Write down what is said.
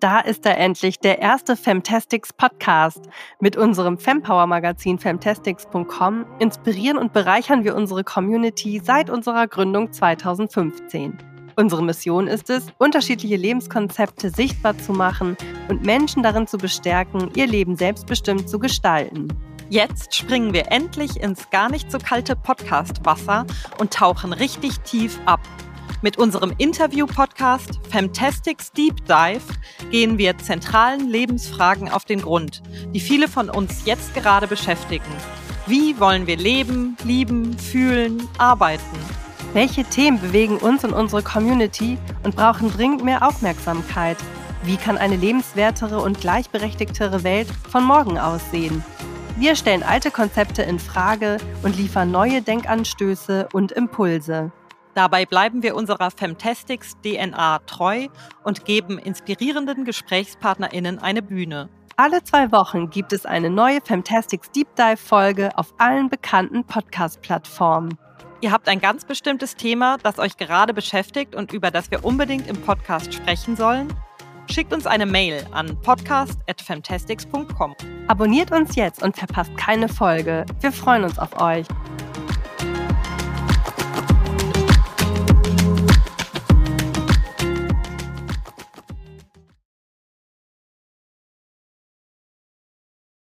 Da ist er endlich, der erste Femtastics Podcast. Mit unserem Fempower Magazin femtastics.com inspirieren und bereichern wir unsere Community seit unserer Gründung 2015. Unsere Mission ist es, unterschiedliche Lebenskonzepte sichtbar zu machen und Menschen darin zu bestärken, ihr Leben selbstbestimmt zu gestalten. Jetzt springen wir endlich ins gar nicht so kalte Podcast-Wasser und tauchen richtig tief ab. Mit unserem Interview-Podcast Fantastics Deep Dive gehen wir zentralen Lebensfragen auf den Grund, die viele von uns jetzt gerade beschäftigen. Wie wollen wir leben, lieben, fühlen, arbeiten? Welche Themen bewegen uns und unsere Community und brauchen dringend mehr Aufmerksamkeit? Wie kann eine lebenswertere und gleichberechtigtere Welt von morgen aussehen? Wir stellen alte Konzepte in Frage und liefern neue Denkanstöße und Impulse. Dabei bleiben wir unserer Femtastics DNA treu und geben inspirierenden GesprächspartnerInnen eine Bühne. Alle zwei Wochen gibt es eine neue Femtastics Deep Dive Folge auf allen bekannten Podcast-Plattformen. Ihr habt ein ganz bestimmtes Thema, das euch gerade beschäftigt und über das wir unbedingt im Podcast sprechen sollen? Schickt uns eine Mail an podcast.fantastics.com. Abonniert uns jetzt und verpasst keine Folge. Wir freuen uns auf euch.